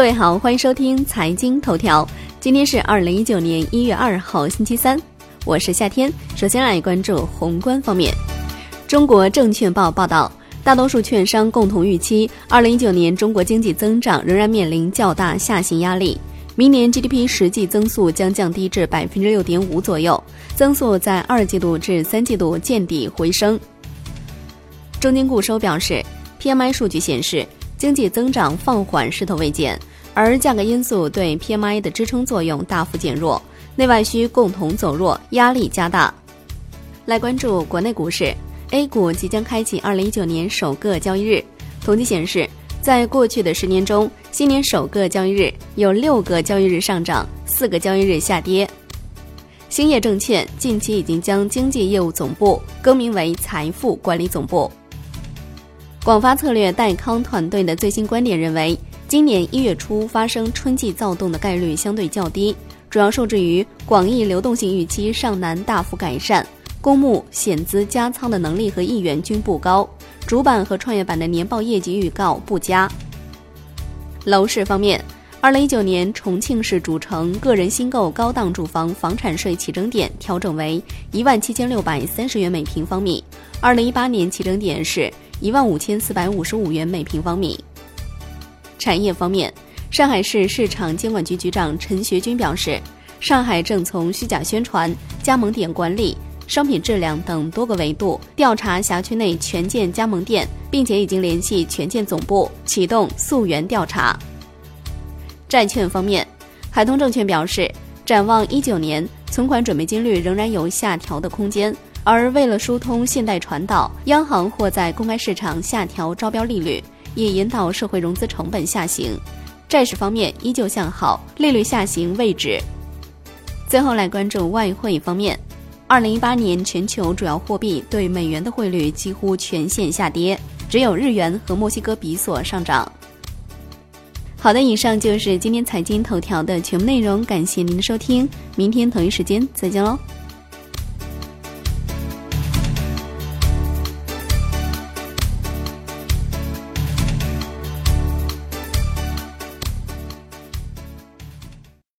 各位好，欢迎收听财经头条。今天是二零一九年一月二号，星期三，我是夏天。首先来关注宏观方面。中国证券报报道，大多数券商共同预期，二零一九年中国经济增长仍然面临较大下行压力，明年 GDP 实际增速将降低至百分之六点五左右，增速在二季度至三季度见底回升。中金固收表示，PMI 数据显示。经济增长放缓势头未减，而价格因素对 PMI 的支撑作用大幅减弱，内外需共同走弱，压力加大。来关注国内股市，A 股即将开启2019年首个交易日。统计显示，在过去的十年中，新年首个交易日有六个交易日上涨，四个交易日下跌。兴业证券近期已经将经济业务总部更名为财富管理总部。广发策略戴康团队的最新观点认为，今年一月初发生春季躁动的概率相对较低，主要受制于广义流动性预期尚难大幅改善，公募险资加仓的能力和意愿均不高，主板和创业板的年报业绩预告不佳。楼市方面，二零一九年重庆市主城个人新购高档住房房产税起征点调整为一万七千六百三十元每平方米，二零一八年起征点是。一万五千四百五十五元每平方米。产业方面，上海市市场监管局局长陈学军表示，上海正从虚假宣传、加盟点管理、商品质量等多个维度调查辖区内权健加盟店，并且已经联系权健总部启动溯源调查。债券方面，海通证券表示，展望一九年，存款准备金率仍然有下调的空间。而为了疏通信贷传导，央行或在公开市场下调招标利率，也引导社会融资成本下行。债市方面依旧向好，利率下行未止。最后来关注外汇方面，二零一八年全球主要货币对美元的汇率几乎全线下跌，只有日元和墨西哥比索上涨。好的，以上就是今天财经头条的全部内容，感谢您的收听，明天同一时间再见喽。